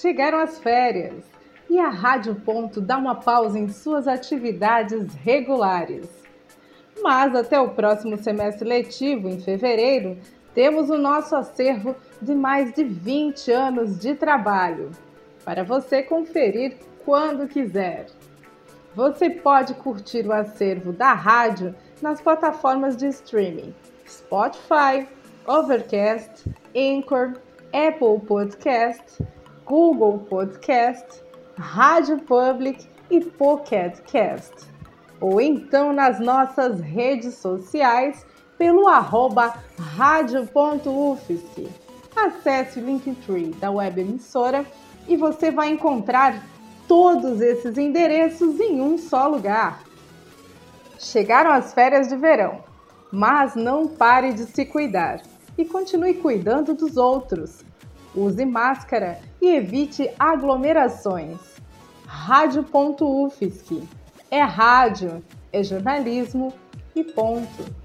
Chegaram as férias e a Rádio Ponto dá uma pausa em suas atividades regulares. Mas até o próximo semestre letivo, em fevereiro, temos o nosso acervo de mais de 20 anos de trabalho para você conferir quando quiser. Você pode curtir o acervo da rádio nas plataformas de streaming Spotify, Overcast, Anchor, Apple Podcast, Google Podcast, Rádio Public e Pocket Cast. Ou então nas nossas redes sociais pelo arroba. Acesse o Linktree da web emissora e você vai encontrar todos esses endereços em um só lugar. Chegaram as férias de verão, mas não pare de se cuidar e continue cuidando dos outros. Use máscara e evite aglomerações. Rádio.UFSC é rádio, é jornalismo e ponto.